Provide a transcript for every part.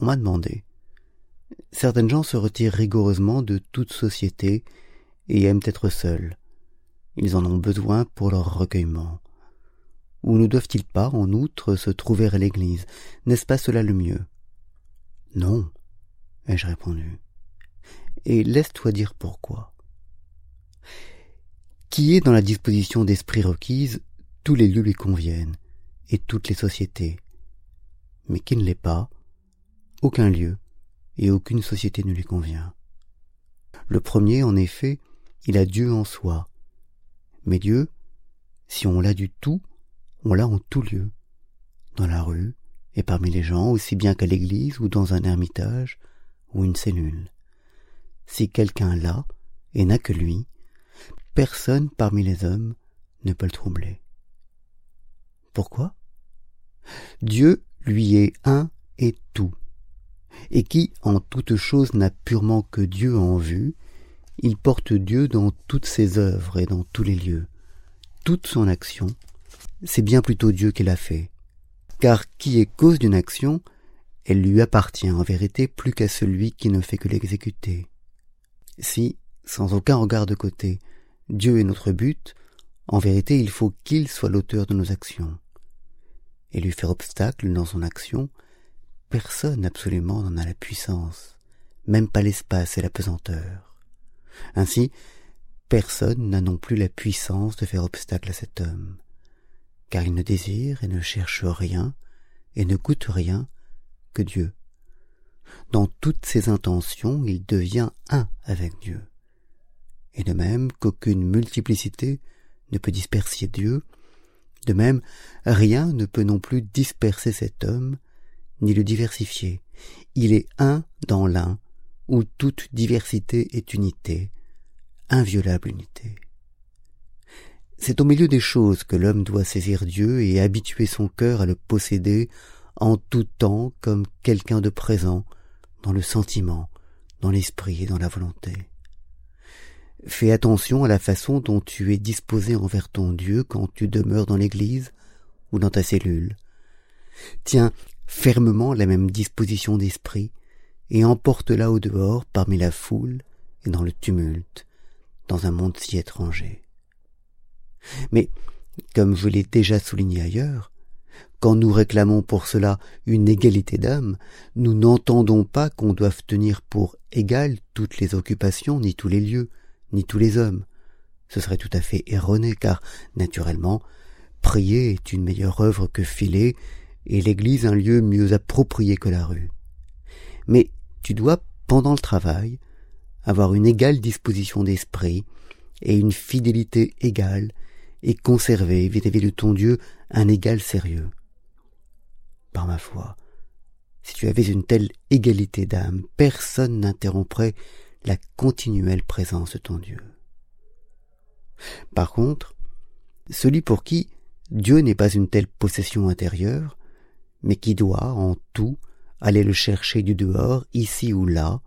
On m'a demandé. Certaines gens se retirent rigoureusement de toute société et aiment être seuls. Ils en ont besoin pour leur recueillement. Ou ne doivent-ils pas, en outre, se trouver à l'église? N'est-ce pas cela le mieux? Non, ai-je répondu. Et laisse-toi dire pourquoi. Qui est dans la disposition d'esprit requise, tous les lieux lui conviennent, et toutes les sociétés. Mais qui ne l'est pas, aucun lieu et aucune société ne lui convient. Le premier, en effet, il a Dieu en soi. Mais Dieu, si on l'a du tout, on l'a en tout lieu, dans la rue et parmi les gens, aussi bien qu'à l'église ou dans un ermitage ou une cellule. Si quelqu'un l'a et n'a que lui, personne parmi les hommes ne peut le troubler. Pourquoi? Dieu lui est un et tout et qui, en toute chose, n'a purement que Dieu en vue, il porte Dieu dans toutes ses œuvres et dans tous les lieux. Toute son action, c'est bien plutôt Dieu qui l'a fait. Car qui est cause d'une action, elle lui appartient en vérité plus qu'à celui qui ne fait que l'exécuter. Si, sans aucun regard de côté, Dieu est notre but, en vérité il faut qu'il soit l'auteur de nos actions. Et lui faire obstacle dans son action, Personne absolument n'en a la puissance, même pas l'espace et la pesanteur. Ainsi, personne n'a non plus la puissance de faire obstacle à cet homme, car il ne désire et ne cherche rien, et ne coûte rien que Dieu. Dans toutes ses intentions, il devient un avec Dieu. Et de même qu'aucune multiplicité ne peut disperser Dieu, de même rien ne peut non plus disperser cet homme, ni le diversifier. Il est un dans l'un, où toute diversité est unité, inviolable unité. C'est au milieu des choses que l'homme doit saisir Dieu et habituer son cœur à le posséder en tout temps comme quelqu'un de présent dans le sentiment, dans l'esprit et dans la volonté. Fais attention à la façon dont tu es disposé envers ton Dieu quand tu demeures dans l'église ou dans ta cellule. Tiens fermement la même disposition d'esprit, et emporte-la au dehors parmi la foule et dans le tumulte, dans un monde si étranger. Mais, comme je l'ai déjà souligné ailleurs, quand nous réclamons pour cela une égalité d'âme, nous n'entendons pas qu'on doive tenir pour égales toutes les occupations, ni tous les lieux, ni tous les hommes. Ce serait tout à fait erroné, car, naturellement, prier est une meilleure œuvre que filer, et l'église un lieu mieux approprié que la rue. Mais tu dois, pendant le travail, avoir une égale disposition d'esprit et une fidélité égale et conserver vis-à-vis de ton Dieu un égal sérieux. Par ma foi, si tu avais une telle égalité d'âme, personne n'interromprait la continuelle présence de ton Dieu. Par contre, celui pour qui Dieu n'est pas une telle possession intérieure, mais qui doit, en tout, aller le chercher du dehors, ici ou là,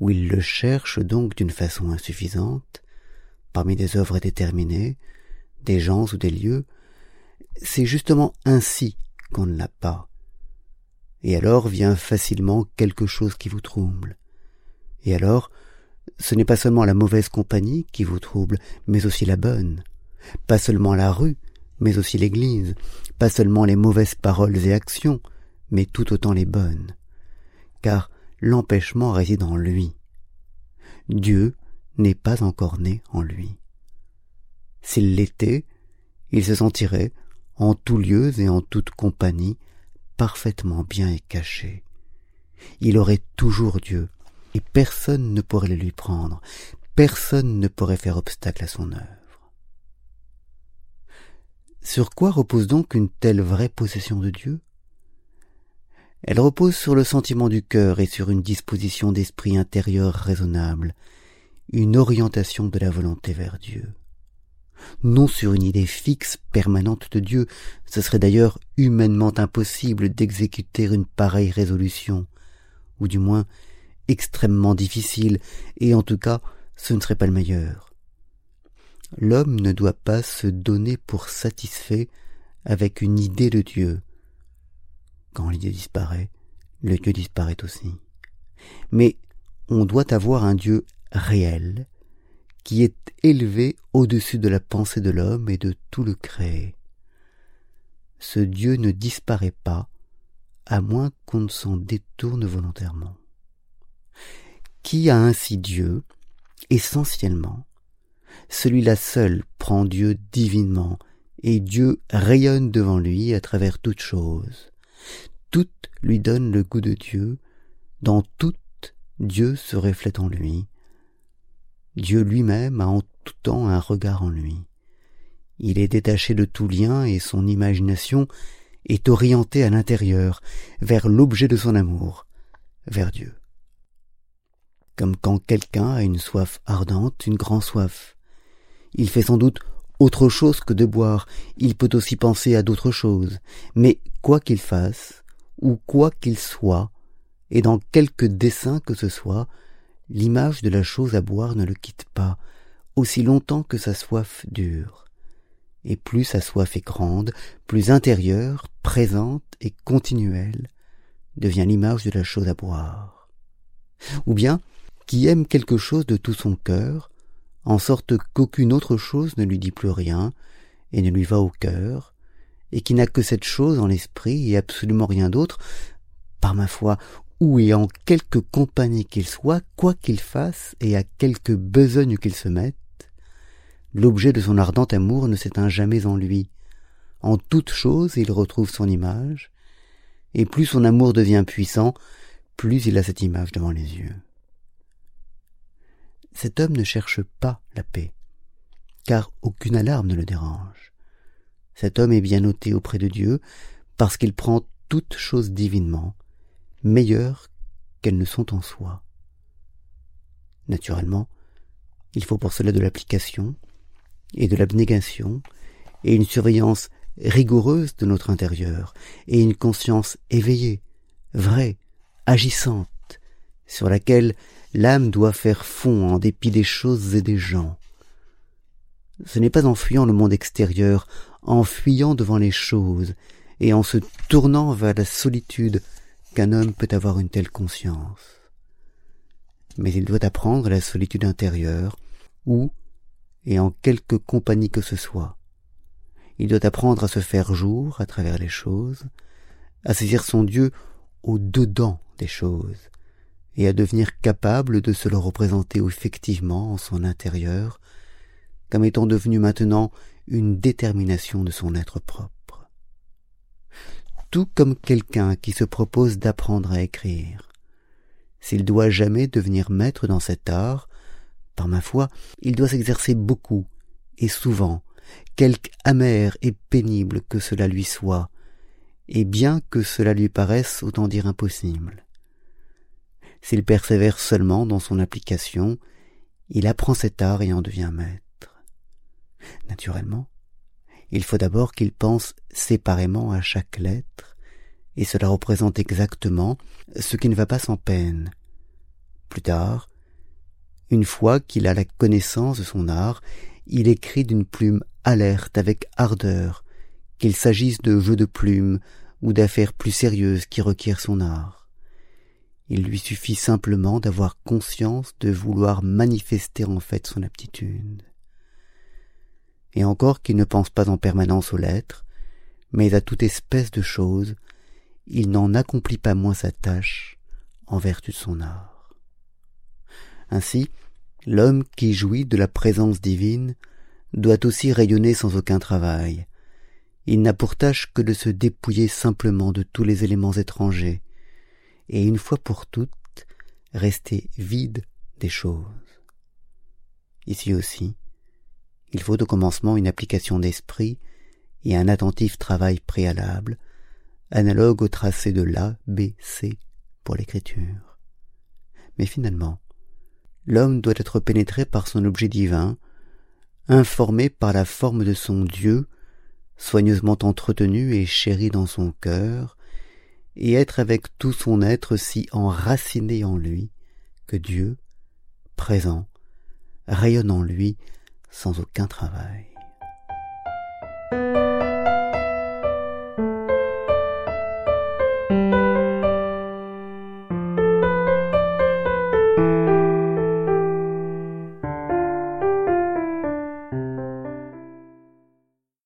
où il le cherche donc d'une façon insuffisante, parmi des œuvres déterminées, des gens ou des lieux, c'est justement ainsi qu'on ne l'a pas. Et alors vient facilement quelque chose qui vous trouble. Et alors, ce n'est pas seulement la mauvaise compagnie qui vous trouble, mais aussi la bonne. Pas seulement la rue, mais aussi l'Église, pas seulement les mauvaises paroles et actions, mais tout autant les bonnes, car l'empêchement réside en lui. Dieu n'est pas encore né en lui. S'il l'était, il se sentirait, en tout lieu et en toute compagnie, parfaitement bien et caché. Il aurait toujours Dieu, et personne ne pourrait le lui prendre, personne ne pourrait faire obstacle à son œuvre. Sur quoi repose donc une telle vraie possession de Dieu? Elle repose sur le sentiment du cœur et sur une disposition d'esprit intérieur raisonnable, une orientation de la volonté vers Dieu. Non sur une idée fixe, permanente de Dieu, ce serait d'ailleurs humainement impossible d'exécuter une pareille résolution, ou du moins extrêmement difficile, et en tout cas ce ne serait pas le meilleur. L'homme ne doit pas se donner pour satisfait avec une idée de Dieu. Quand l'idée disparaît, le Dieu disparaît aussi. Mais on doit avoir un Dieu réel, qui est élevé au-dessus de la pensée de l'homme et de tout le créé. Ce Dieu ne disparaît pas, à moins qu'on ne s'en détourne volontairement. Qui a ainsi Dieu, essentiellement, celui-là seul prend Dieu divinement, et Dieu rayonne devant lui à travers toutes choses. Tout lui donne le goût de Dieu, dans tout Dieu se reflète en lui, Dieu lui-même a en tout temps un regard en lui. Il est détaché de tout lien et son imagination est orientée à l'intérieur, vers l'objet de son amour, vers Dieu. Comme quand quelqu'un a une soif ardente, une grande soif. Il fait sans doute autre chose que de boire, il peut aussi penser à d'autres choses, mais quoi qu'il fasse, ou quoi qu'il soit, et dans quelque dessein que ce soit, l'image de la chose à boire ne le quitte pas, aussi longtemps que sa soif dure. Et plus sa soif est grande, plus intérieure, présente et continuelle, devient l'image de la chose à boire. Ou bien, qui aime quelque chose de tout son cœur, en sorte qu'aucune autre chose ne lui dit plus rien, et ne lui va au cœur, et qui n'a que cette chose en l'esprit et absolument rien d'autre, par ma foi, et en quelque compagnie qu'il soit, quoi qu'il fasse et à quelque besogne qu'il se mette, l'objet de son ardent amour ne s'éteint jamais en lui. En toute chose il retrouve son image, et plus son amour devient puissant, plus il a cette image devant les yeux. Cet homme ne cherche pas la paix, car aucune alarme ne le dérange. Cet homme est bien noté auprès de Dieu, parce qu'il prend toute chose divinement, meilleures qu'elles ne sont en soi. Naturellement, il faut pour cela de l'application et de l'abnégation et une surveillance rigoureuse de notre intérieur et une conscience éveillée, vraie, agissante, sur laquelle l'âme doit faire fond en dépit des choses et des gens. Ce n'est pas en fuyant le monde extérieur, en fuyant devant les choses, et en se tournant vers la solitude qu'un homme peut avoir une telle conscience. Mais il doit apprendre la solitude intérieure, où, et en quelque compagnie que ce soit. Il doit apprendre à se faire jour à travers les choses, à saisir son Dieu au dedans des choses, et à devenir capable de se le représenter effectivement en son intérieur, comme étant devenu maintenant une détermination de son être propre tout comme quelqu'un qui se propose d'apprendre à écrire. S'il doit jamais devenir maître dans cet art, par ma foi, il doit s'exercer beaucoup et souvent, quelque amer et pénible que cela lui soit, et bien que cela lui paraisse autant dire impossible. S'il persévère seulement dans son application, il apprend cet art et en devient maître. Naturellement, il faut d'abord qu'il pense séparément à chaque lettre, et cela représente exactement ce qui ne va pas sans peine. Plus tard, une fois qu'il a la connaissance de son art, il écrit d'une plume alerte avec ardeur, qu'il s'agisse de jeux de plumes ou d'affaires plus sérieuses qui requièrent son art. Il lui suffit simplement d'avoir conscience de vouloir manifester en fait son aptitude et encore qu'il ne pense pas en permanence aux lettres, mais à toute espèce de choses, il n'en accomplit pas moins sa tâche en vertu de son art. Ainsi, l'homme qui jouit de la présence divine doit aussi rayonner sans aucun travail. Il n'a pour tâche que de se dépouiller simplement de tous les éléments étrangers, et une fois pour toutes rester vide des choses. Ici aussi, il faut au commencement une application d'esprit et un attentif travail préalable, analogue au tracé de l'A, B, C pour l'écriture. Mais finalement, l'homme doit être pénétré par son objet divin, informé par la forme de son Dieu, soigneusement entretenu et chéri dans son cœur, et être avec tout son être si enraciné en lui que Dieu, présent, rayonne en lui sans aucun travail.